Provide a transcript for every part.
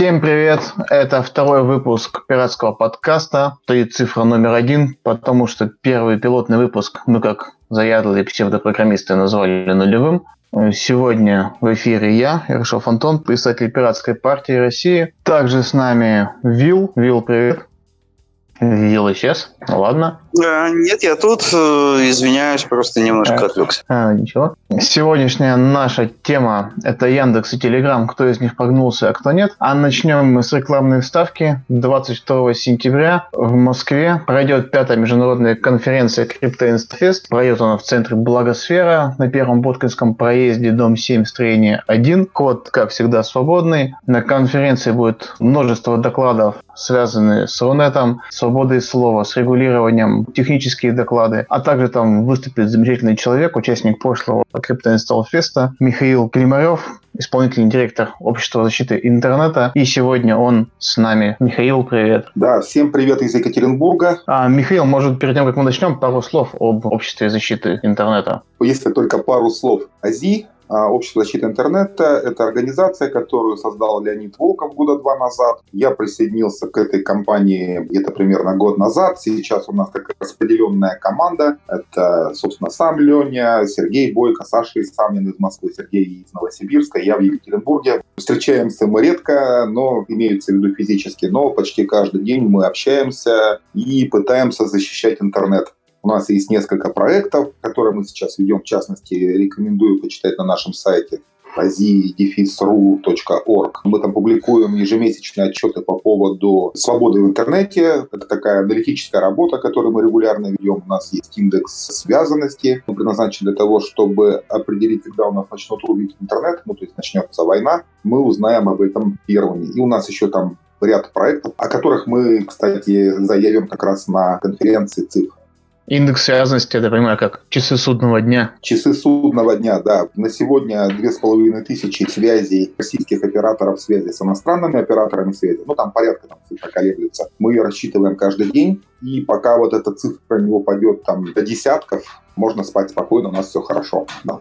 Всем привет! Это второй выпуск пиратского подкаста. Стоит цифра номер один, потому что первый пилотный выпуск мы, как заядлые псевдопрограммисты, назвали нулевым. Сегодня в эфире я, Ершов Антон, представитель пиратской партии России. Также с нами Вил. Вил, привет. Вил исчез. Ладно. А, нет, я тут, э, извиняюсь, просто немножко отвлекся. А, ничего. Сегодняшняя наша тема – это Яндекс и Телеграм, кто из них прогнулся, а кто нет. А начнем мы с рекламной вставки. 22 сентября в Москве пройдет пятая международная конференция CryptoInstaFest. Пройдет она в центре Благосфера на первом Боткинском проезде, дом 7, строение 1. Код, как всегда, свободный. На конференции будет множество докладов, связанные с Рунетом, свободой слова, с регулированием технические доклады, а также там выступит замечательный человек, участник прошлого Crypto Install Fest, Михаил Климарев, исполнительный директор Общества защиты интернета. И сегодня он с нами. Михаил, привет. Да, всем привет из Екатеринбурга. А, Михаил, может, перед тем, как мы начнем, пару слов об Обществе защиты интернета? Если только пару слов. АЗИ Общество защиты интернета – это организация, которую создал Леонид Волков года два назад. Я присоединился к этой компании где-то примерно год назад. Сейчас у нас такая распределенная команда. Это, собственно, сам Леня, Сергей Бойко, Саша Исамин из Москвы, Сергей из Новосибирска, я в Екатеринбурге. Встречаемся мы редко, но имеется в виду физически, но почти каждый день мы общаемся и пытаемся защищать интернет. У нас есть несколько проектов, которые мы сейчас ведем. В частности, рекомендую почитать на нашем сайте azi-ru.org. Мы там публикуем ежемесячные отчеты по поводу свободы в интернете. Это такая аналитическая работа, которую мы регулярно ведем. У нас есть индекс связанности. Он предназначен для того, чтобы определить, когда у нас начнут рубить интернет, ну, то есть начнется война. Мы узнаем об этом первыми. И у нас еще там ряд проектов, о которых мы, кстати, заявим как раз на конференции ЦИФ. Индекс связанности, это понимаю, как часы судного дня. Часы судного дня, да. На сегодня две с половиной тысячи связей российских операторов связи с иностранными операторами связи. Ну, там порядка там, цифра колеблется. Мы ее рассчитываем каждый день. И пока вот эта цифра не упадет там до десятков, можно спать спокойно, у нас все хорошо. Да.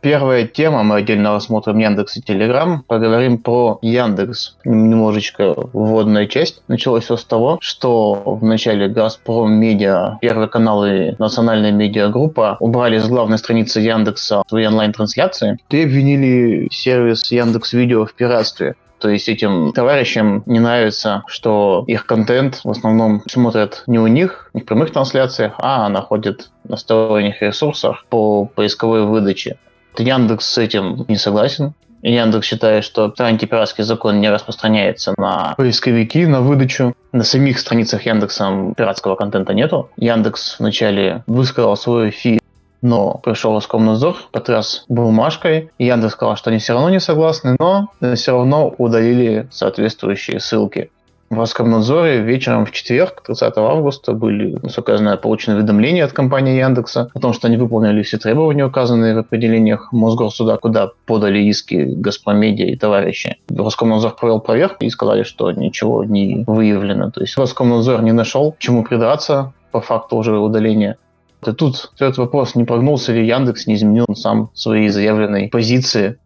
Первая тема, мы отдельно рассмотрим Яндекс и Телеграм. Поговорим про Яндекс. Немножечко вводная часть. Началось все с того, что в начале Газпром Медиа, Первый канал и Национальная медиагруппа убрали с главной страницы Яндекса свои онлайн-трансляции и обвинили сервис Яндекс Видео в пиратстве. То есть этим товарищам не нравится, что их контент в основном смотрят не у них, не в прямых трансляциях, а находят на сторонних ресурсах по поисковой выдаче. Яндекс с этим не согласен. Яндекс считает, что антипиратский закон не распространяется на поисковики, на выдачу. На самих страницах Яндекса пиратского контента нету. Яндекс вначале высказал свой фи, но пришел Роскомнадзор, потряс бумажкой. И Яндекс сказал, что они все равно не согласны, но все равно удалили соответствующие ссылки в Роскомнадзоре вечером в четверг, 30 августа, были, насколько я знаю, получены уведомления от компании Яндекса о том, что они выполнили все требования, указанные в определениях Мосгорсуда, куда подали иски Газпромедиа и товарищи. Роскомнадзор провел проверку и сказали, что ничего не выявлено. То есть Роскомнадзор не нашел, чему придраться по факту уже удаления. И тут этот вопрос, не прогнулся ли Яндекс, не изменил сам свои заявленные позиции.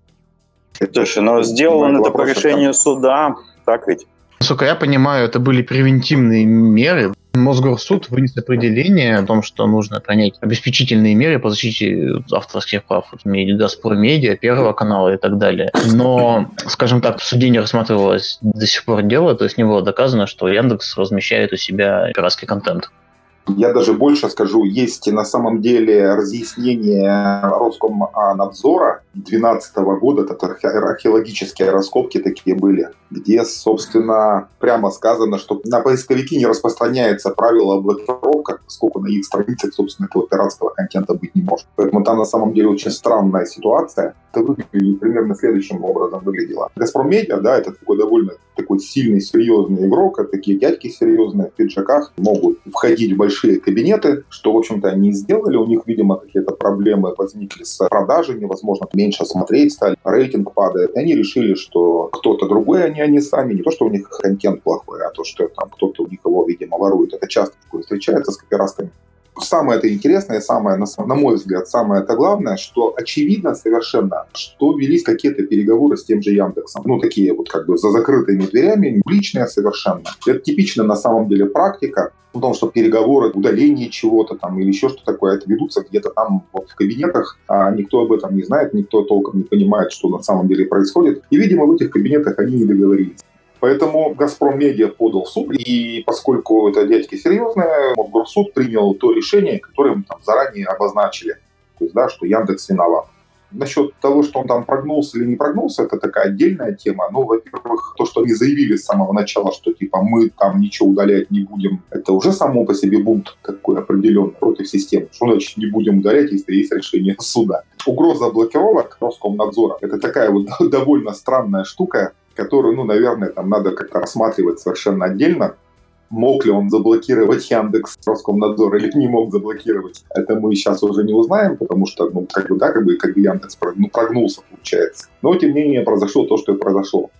Слушай, но сделал он это по решению суда, так ведь? Насколько я понимаю, это были превентивные меры. Мосгорсуд вынес определение о том, что нужно принять обеспечительные меры по защите авторских прав Газпром Медиа, Первого канала и так далее. Но, скажем так, в суде не рассматривалось до сих пор дело, то есть не было доказано, что Яндекс размещает у себя пиратский контент. Я даже больше скажу, есть на самом деле разъяснение Роскомнадзора 2012 года, это археологические раскопки такие были, где, собственно, прямо сказано, что на поисковики не распространяется правило блокировка, поскольку на их страницах, собственно, этого пиратского контента быть не может. Поэтому там на самом деле очень странная ситуация. Это выглядит примерно следующим образом выглядело. Газпром Медиа, да, это такой довольно такой сильный, серьезный игрок, а такие дядьки серьезные в пиджаках могут входить в большие кабинеты, что, в общем-то, они сделали. У них, видимо, какие-то проблемы возникли с продажей, невозможно меньше смотреть стали, рейтинг падает. И они решили, что кто-то другой, они, они сами, не то, что у них контент плохой, а то, что там кто-то у них его, видимо, ворует. Это часто такое встречается с копирастками. Самое это интересное, самое, на мой взгляд, самое это главное, что очевидно совершенно, что велись какие-то переговоры с тем же Яндексом. Ну, такие вот как бы за закрытыми дверями, личные совершенно. Это типично на самом деле практика, потому что переговоры, удаление чего-то там или еще что такое, это ведутся где-то там вот в кабинетах, а никто об этом не знает, никто толком не понимает, что на самом деле происходит. И, видимо, в этих кабинетах они не договорились. Поэтому «Газпром Медиа» подал в суд, и поскольку это дядьки серьезные, Мосгорсуд принял то решение, которое мы там заранее обозначили. То есть, да, что Яндекс виноват. Насчет того, что он там прогнулся или не прогнулся, это такая отдельная тема. Ну, во-первых, то, что они заявили с самого начала, что типа мы там ничего удалять не будем, это уже само по себе бунт такой определенный против системы. Что значит не будем удалять, если есть решение суда? Угроза блокировок Роскомнадзора – это такая вот довольно странная штука, которую, ну, наверное, там надо как-то рассматривать совершенно отдельно. Мог ли он заблокировать Яндекс Роскомнадзор или не мог заблокировать, это мы сейчас уже не узнаем, потому что, ну, как бы, да, как бы, как бы Яндекс ну, прогнулся, получается. Но, тем не менее, произошло то, что и произошло.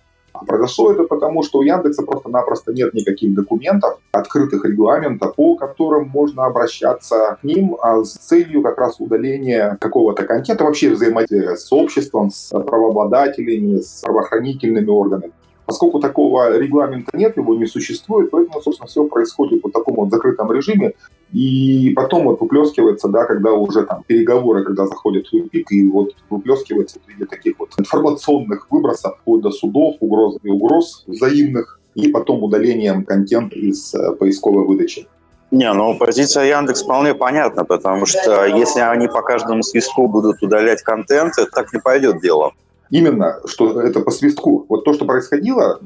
А произошло это потому, что у Яндекса просто-напросто нет никаких документов, открытых регламентов, по которым можно обращаться к ним а с целью как раз удаления какого-то контента, вообще взаимодействия с обществом, с правообладателями, с правоохранительными органами. Поскольку такого регламента нет, его не существует, поэтому, собственно, все происходит в таком вот закрытом режиме. И потом вот выплескивается, да, когда уже там переговоры, когда заходят в тупик, и вот выплескивается в виде таких вот информационных выбросов, вплоть до судов, угроз и угроз взаимных, и потом удалением контента из э, поисковой выдачи. Не, ну позиция Яндекс вполне понятна, потому что если они по каждому свистку будут удалять контент, так не пойдет дело. Именно, что это по свистку. Вот то, что происходило,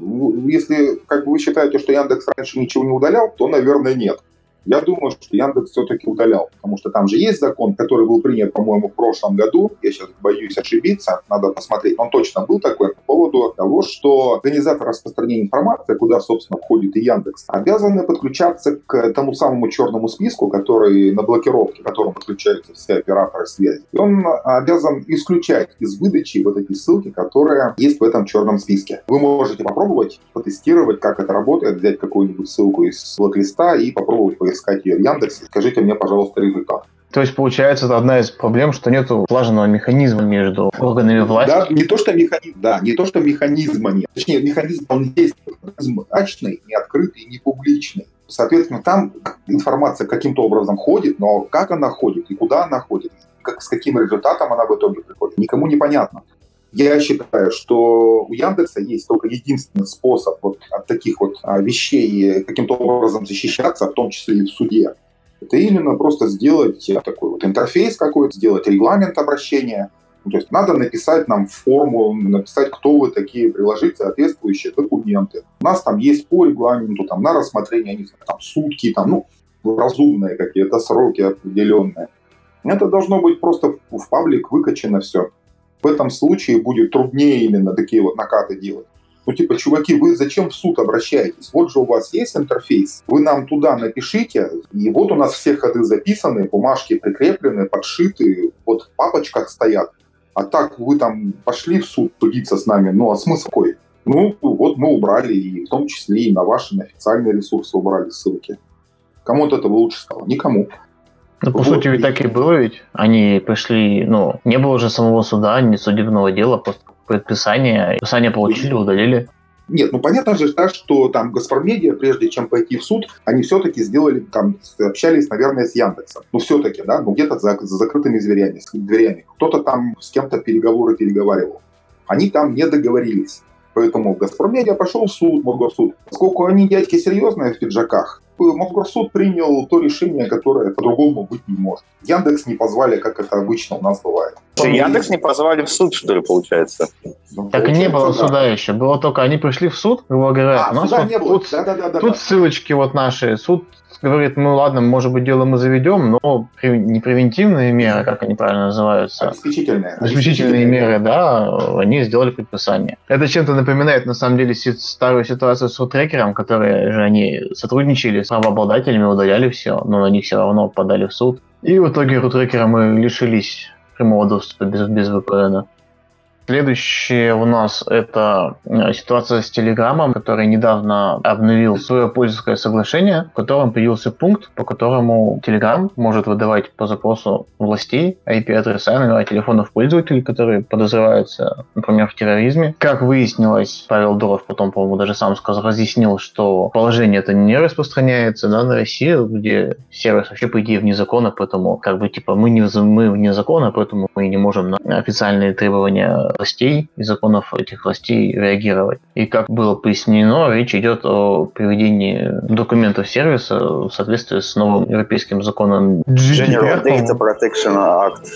если как вы считаете, что Яндекс раньше ничего не удалял, то, наверное, нет. Я думаю, что Яндекс все-таки удалял, потому что там же есть закон, который был принят, по-моему, в прошлом году. Я сейчас боюсь ошибиться, надо посмотреть. Он точно был такой по поводу того, что организатор распространения информации, куда, собственно, входит и Яндекс, обязаны подключаться к тому самому черному списку, который на блокировке, к которому подключаются все операторы связи. И он обязан исключать из выдачи вот эти ссылки, которые есть в этом черном списке. Вы можете попробовать, потестировать, как это работает, взять какую-нибудь ссылку из блок-листа и попробовать поискать ее в Яндексе. Скажите мне, пожалуйста, результат. То есть, получается, это одна из проблем, что нет слаженного механизма между органами власти. Да, не то, что механизм, да, не то, что механизма нет. Точнее, механизм, он есть, механизм очный, не открытый, не публичный. Соответственно, там информация каким-то образом ходит, но как она ходит и куда она ходит, как, с каким результатом она в итоге приходит, никому не понятно. Я считаю, что у Яндекса есть только единственный способ вот от таких вот а, вещей каким-то образом защищаться, в том числе и в суде. Это именно просто сделать такой вот интерфейс какой-то, сделать регламент обращения. Ну, то есть надо написать нам форму, написать, кто вы такие, приложить соответствующие документы. У нас там есть по регламенту, там на рассмотрение, знаю, там сутки, там, ну, разумные какие-то сроки определенные. Это должно быть просто в паблик выкачено все в этом случае будет труднее именно такие вот накаты делать. Ну, типа, чуваки, вы зачем в суд обращаетесь? Вот же у вас есть интерфейс, вы нам туда напишите, и вот у нас все ходы записаны, бумажки прикреплены, подшиты, вот в папочках стоят. А так вы там пошли в суд судиться с нами, ну а смысл какой? Ну, вот мы убрали, и в том числе и на ваши официальные ресурсы убрали ссылки. Кому от этого лучше стало? Никому. Ну, по вот. сути, ведь так и было ведь. Они пришли, ну, не было уже самого суда, ни судебного дела, просто предписание. Предписание получили, удалили. Нет, ну понятно же, так, что там Газпромедиа, прежде чем пойти в суд, они все-таки сделали, там, общались, наверное, с Яндексом. Ну, все-таки, да, ну где-то за, за закрытыми дверями, дверями. Кто-то там с кем-то переговоры переговаривал. Они там не договорились. Поэтому Газпромедиа пошел в суд, Мосгорсуд. Поскольку они дядьки серьезные в пиджаках, Мосгорсуд принял то решение, которое по-другому быть не может. Яндекс не позвали, как это обычно у нас бывает. Что, Яндекс не позвали в суд, что ли, получается? Ну, так получается, не было да. суда еще. Было только они пришли в суд, грубо говоря. А, у нас вот не было. Тут, да, да, да, тут да. ссылочки вот наши. Суд говорит, ну ладно, может быть, дело мы заведем, но не превентивные меры, как они правильно называются. Обеспечительные. Обеспечительные меры, да, они сделали предписание. Это чем-то напоминает, на самом деле, старую ситуацию с рутрекером, которые же они сотрудничали с правообладателями, удаляли все, но на них все равно подали в суд. И в итоге рутрекера мы лишились прямого доступа без, без VPN. Следующее у нас это э, ситуация с Телеграмом, который недавно обновил свое пользовательское соглашение, в котором появился пункт, по которому Telegram может выдавать по запросу властей IP-адреса номера телефонов пользователей, которые подозреваются, например, в терроризме. Как выяснилось, Павел Дуров потом, по-моему, даже сам сказал, разъяснил, что положение это не распространяется да, на Россию, где сервис вообще, по идее, вне закона, поэтому как бы типа мы не мы вне закона, поэтому мы не можем на официальные требования властей и законов этих властей реагировать. И как было пояснено, речь идет о приведении документов сервиса в соответствии с новым европейским законом General Data Protection Act.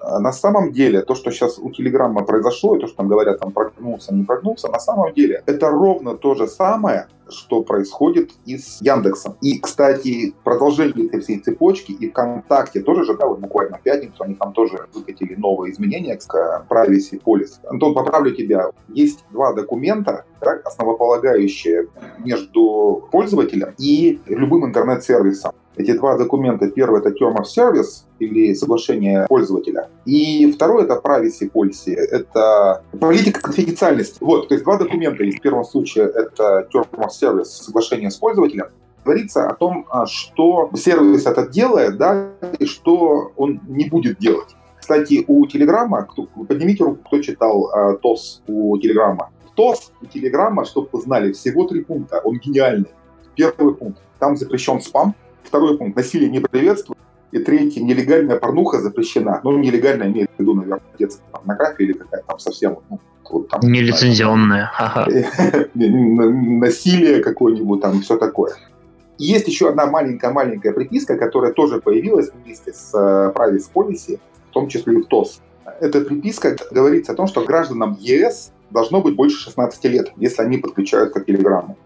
А на самом деле, то, что сейчас у Телеграма произошло, и то, что там говорят, там прогнулся, не прогнулся, на самом деле это ровно то же самое, что происходит и с Яндексом. И, кстати, продолжение этой всей цепочки и ВКонтакте тоже же, да, вот буквально в пятницу они там тоже выкатили новые изменения к Privacy Policy. Антон, поправлю тебя. Есть два документа, да, основополагающие между пользователем и любым интернет-сервисом. Эти два документа, первый это Term of Service или соглашение пользователя, и второй это Privacy Policy, это политика конфиденциальности. Вот, то есть два документа есть. В первом случае это Term of Service, соглашение с пользователем, говорится о том, а, что сервис этот делает, да, и что он не будет делать. Кстати, у Телеграма, поднимите руку, кто читал э, ТОС у Телеграма. ТОС у Телеграма, чтобы вы знали, всего три пункта, он гениальный. Первый пункт, там запрещен спам, Второй пункт. Насилие не приветствует. И третий. Нелегальная порнуха запрещена. Ну, нелегальная имеет в виду, наверное, детская порнография или какая-то там совсем... Ну, вот там, Нелицензионная. Насилие какое-нибудь там, все такое. И есть еще одна маленькая-маленькая приписка, которая тоже появилась вместе с э, Privacy Policy, в том числе и в ТОС. Эта приписка говорится о том, что гражданам ЕС должно быть больше 16 лет, если они подключаются к Телеграмму.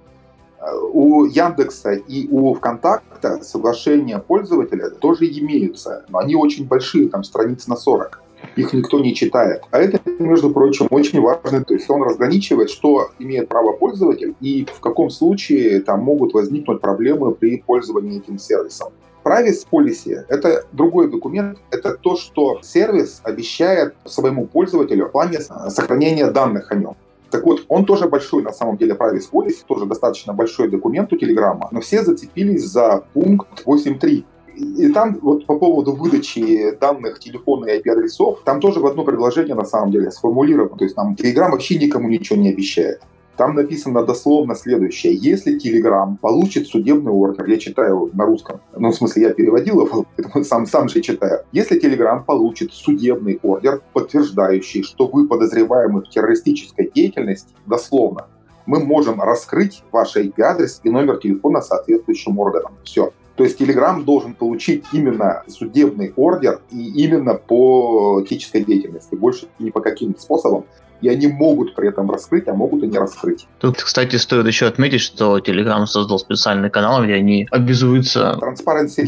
У Яндекса и у ВКонтакта соглашения пользователя тоже имеются, но они очень большие, там страниц на 40. Их никто не читает. А это, между прочим, очень важно. То есть он разграничивает, что имеет право пользователь и в каком случае там могут возникнуть проблемы при пользовании этим сервисом. Privacy Policy — это другой документ. Это то, что сервис обещает своему пользователю в плане сохранения данных о нем. Так вот, он тоже большой, на самом деле, Privacy Policy, тоже достаточно большой документ у Телеграма, но все зацепились за пункт 8.3. И там вот по поводу выдачи данных телефона и IP-адресов, там тоже в одно предложение на самом деле сформулировано. То есть там Telegram вообще никому ничего не обещает. Там написано дословно следующее. Если Telegram получит судебный ордер, я читаю на русском, ну, в смысле, я переводил его, поэтому сам, сам же читаю. Если Telegram получит судебный ордер, подтверждающий, что вы подозреваемы в террористической деятельности, дословно, мы можем раскрыть ваш IP-адрес и номер телефона соответствующим органам. Все. То есть Telegram должен получить именно судебный ордер и именно по этической деятельности, больше ни по каким способам и они могут при этом раскрыть, а могут и не раскрыть. Тут, кстати, стоит еще отметить, что Telegram создал специальный канал, где они обязуются Transparency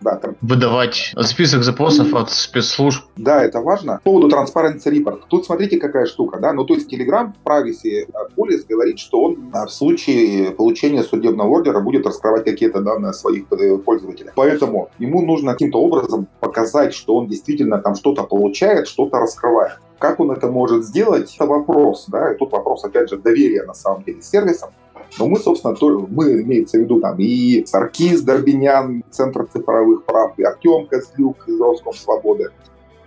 да, там. выдавать список запросов от спецслужб. Да, это важно. По поводу Transparency Report. Тут смотрите, какая штука, да, ну то есть Telegram в Privacy Policy говорит, что он в случае получения судебного ордера будет раскрывать какие-то данные своих э, пользователей. Поэтому ему нужно каким-то образом показать, что он действительно там что-то получает, что-то раскрывает. Как он это может сделать, это вопрос, да, и тут вопрос, опять же, доверия на самом деле сервисам. Но мы, собственно, то, мы, имеется в виду там и Саркис Дорбинян, Центр цифровых прав, и Артем Козлюк из Роскомсвободы.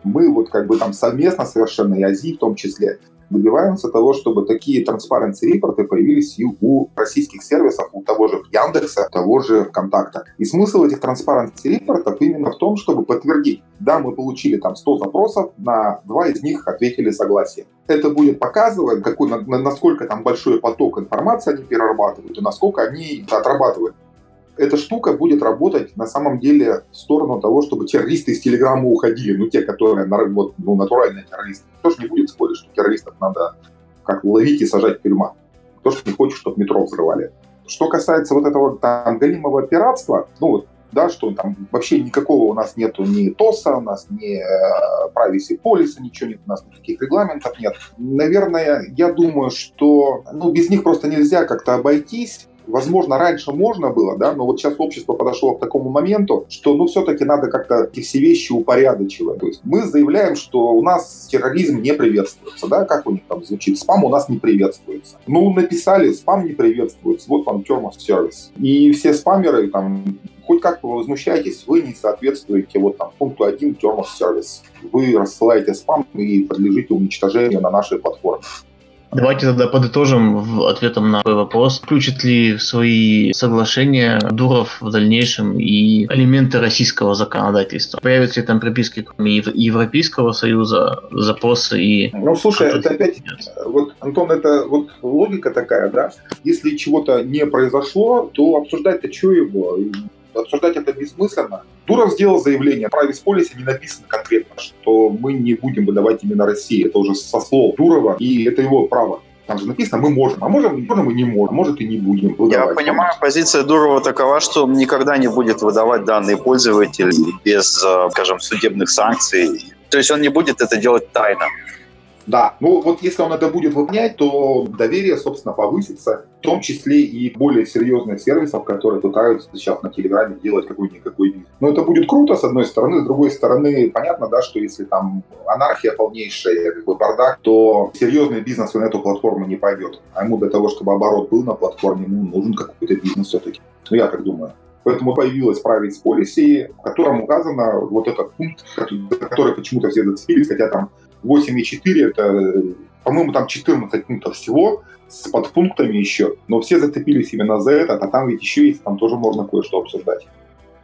Мы вот как бы там совместно совершенно, и АЗИ в том числе, добиваемся того, чтобы такие transparency репорты появились и у российских сервисов, у того же Яндекса, того же ВКонтакта. И смысл этих transparency репортов именно в том, чтобы подтвердить, да, мы получили там 100 запросов, на два из них ответили согласие. Это будет показывать, какой, насколько там большой поток информации они перерабатывают и насколько они отрабатывают эта штука будет работать на самом деле в сторону того, чтобы террористы из Телеграма уходили. Ну, те, которые вот, ну, натуральные террористы. Кто же не будет спорить, что террористов надо как ловить и сажать в тюрьма. Кто же не хочет, чтобы метро взрывали. Что касается вот этого там галимого пиратства, ну вот да, что там вообще никакого у нас нету ни ТОСа, у нас ни э, privacy policy, ничего нет, у нас никаких регламентов нет. Наверное, я думаю, что ну, без них просто нельзя как-то обойтись возможно, раньше можно было, да, но вот сейчас общество подошло к такому моменту, что, ну, все-таки надо как-то эти все вещи упорядочивать. То есть мы заявляем, что у нас терроризм не приветствуется, да, как у них там звучит, спам у нас не приветствуется. Ну, написали, спам не приветствуется, вот вам term service. И все спамеры там хоть как вы возмущаетесь, вы не соответствуете вот там пункту 1 term service. Вы рассылаете спам и подлежите уничтожению на нашей платформе. Давайте тогда подытожим ответом на такой вопрос. Включит ли в свои соглашения Дуров в дальнейшем и элементы российского законодательства? Появятся ли там приписки кроме Европейского Союза, запросы и... Ну, слушай, это опять... Вот, Антон, это вот логика такая, да? Если чего-то не произошло, то обсуждать-то что его? обсуждать это бессмысленно. Дуров сделал заявление, в праве полисе не написано конкретно, что мы не будем выдавать именно России. Это уже со слов Дурова, и это его право. Там же написано, мы можем, а можем, можем и не можем, а может и не будем выдавать. Я понимаю, позиция Дурова такова, что никогда не будет выдавать данные пользователей без, э, скажем, судебных санкций. То есть он не будет это делать тайно. Да, ну вот если он это будет выполнять, то доверие, собственно, повысится, в том числе и более серьезных сервисов, которые пытаются сейчас на Телеграме делать какой-никакой вид. Но это будет круто, с одной стороны, с другой стороны, понятно, да, что если там анархия полнейшая, как бы бардак, то серьезный бизнес на эту платформу не пойдет. А ему для того, чтобы оборот был на платформе, ему нужен какой-то бизнес все-таки. Ну, я так думаю. Поэтому появилась Private Policy, в котором указано вот этот пункт, который почему-то все зацепились, хотя там 8,4 это, по-моему, там 14 пунктов всего с подпунктами еще, но все зацепились именно за это, а там ведь еще есть, там тоже можно кое-что обсуждать.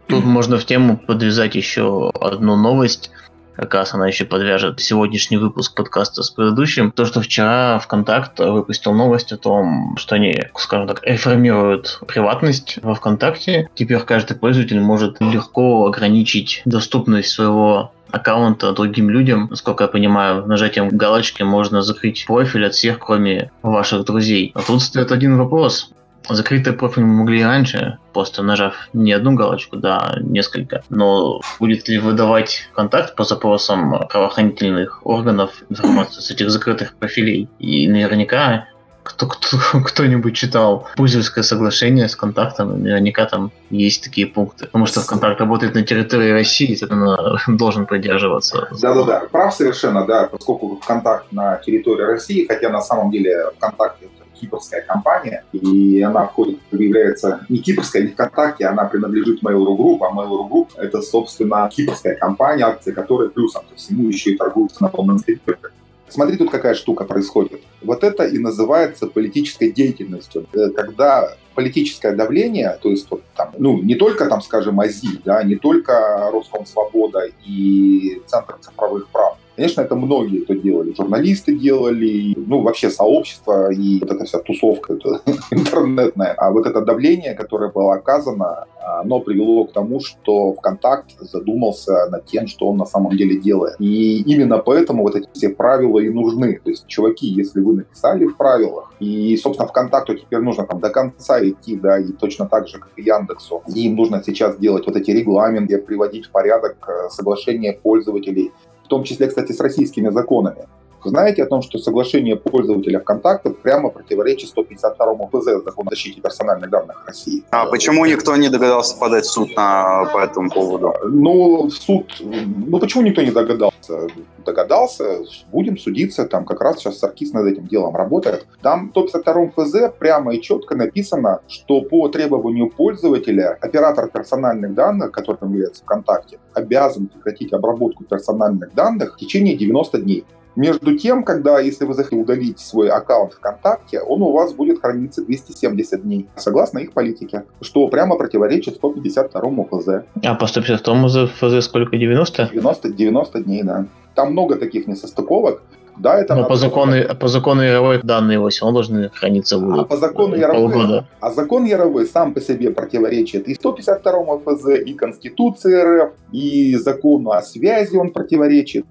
Тут можно в тему подвязать еще одну новость. Как раз она еще подвяжет сегодняшний выпуск подкаста с предыдущим. То, что вчера ВКонтакт выпустил новость о том, что они, скажем так, реформируют приватность во ВКонтакте. Теперь каждый пользователь может легко ограничить доступность своего аккаунта другим людям. Насколько я понимаю, нажатием галочки можно закрыть профиль от всех, кроме ваших друзей. А тут стоит один вопрос. Закрытый профиль мы могли раньше, просто нажав не одну галочку, да, несколько. Но будет ли выдавать контакт по запросам правоохранительных органов информацию с этих закрытых профилей? И наверняка кто, кто, кто-нибудь читал Пузельское соглашение с контактом, наверняка там есть такие пункты. Потому что контакт работает на территории России, соответственно, должен придерживаться. Да-да-да, прав совершенно, да, поскольку контакт на территории России, хотя на самом деле ВКонтакт это кипрская компания, и она входит, является не кипрская, не ВКонтакте, она принадлежит Mail.ru Group, а Mail.ru Group это, собственно, кипрская компания, акции которой плюсом ко всему еще и торгуются на полном территории. Смотри, тут какая штука происходит. Вот это и называется политической деятельностью. Э, когда политическое давление, то есть вот там, ну, не только там, скажем, АЗИ, да, не только Роскомсвобода и Центр цифровых прав, Конечно, это многие кто делали. Журналисты делали, ну, вообще сообщество и вот эта вся тусовка это, интернетная. А вот это давление, которое было оказано, оно привело к тому, что ВКонтакт задумался над тем, что он на самом деле делает. И именно поэтому вот эти все правила и нужны. То есть, чуваки, если вы написали в правилах, и, собственно, ВКонтакту теперь нужно там до конца идти, да, и точно так же, как и Яндексу. Им нужно сейчас делать вот эти регламенты, приводить в порядок э, соглашения пользователей, в том числе, кстати, с российскими законами. Знаете о том, что соглашение пользователя ВКонтакте прямо противоречит 152 ФЗ Закон о защите персональных данных России? А почему никто не догадался подать в суд на, по этому поводу? Ну, суд... Ну, почему никто не догадался? Догадался, будем судиться, там как раз сейчас Саркис над этим делом работает. Там в 152 ФЗ прямо и четко написано, что по требованию пользователя оператор персональных данных, которым является ВКонтакте, обязан прекратить обработку персональных данных в течение 90 дней. Между тем, когда, если вы захотите удалить свой аккаунт ВКонтакте, он у вас будет храниться 270 дней, согласно их политике, что прямо противоречит 152 ФЗ. А по 152 ФЗ сколько, 90? 90, 90 дней, да. Там много таких несостыковок. Да, это Но по закону, по закону Яровой данные его все равно должны храниться будут. А по закону Яровой, а закон Яровой сам по себе противоречит и 152 ФЗ, и Конституции РФ, и закону о связи он противоречит.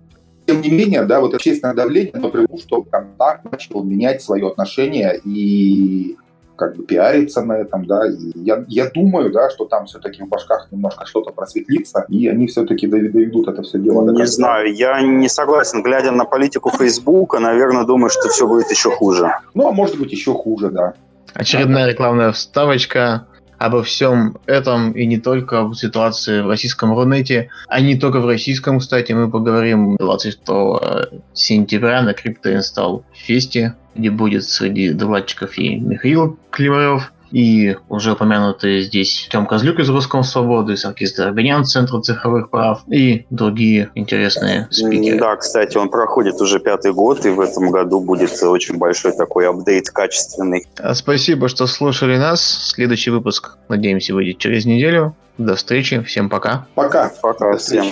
Тем не менее, да, вот общественное давление привело, что контакт начал менять свое отношение и как бы пиариться на этом, да, и я, я думаю, да, что там все-таки в башках немножко что-то просветлится, и они все-таки доведут это все дело до конца. Не знаю, я не согласен, глядя на политику Фейсбука, наверное, думаю, что все будет еще хуже. Ну, а может быть, еще хуже, да. Очередная рекламная вставочка обо всем этом и не только об ситуации в российском Рунете, а не только в российском, кстати, мы поговорим 26 сентября на Crypto Install Фесте, где будет среди докладчиков и Михаил Климарев, и уже упомянутые здесь Тём Козлюк из Русского Свободы, Саркис Дорбинян Центра цифровых прав и другие интересные спикеры. Да, кстати, он проходит уже пятый год, и в этом году будет очень большой такой апдейт качественный. А спасибо, что слушали нас. Следующий выпуск, надеемся, выйдет через неделю. До встречи. Всем пока. Пока. Пока всем.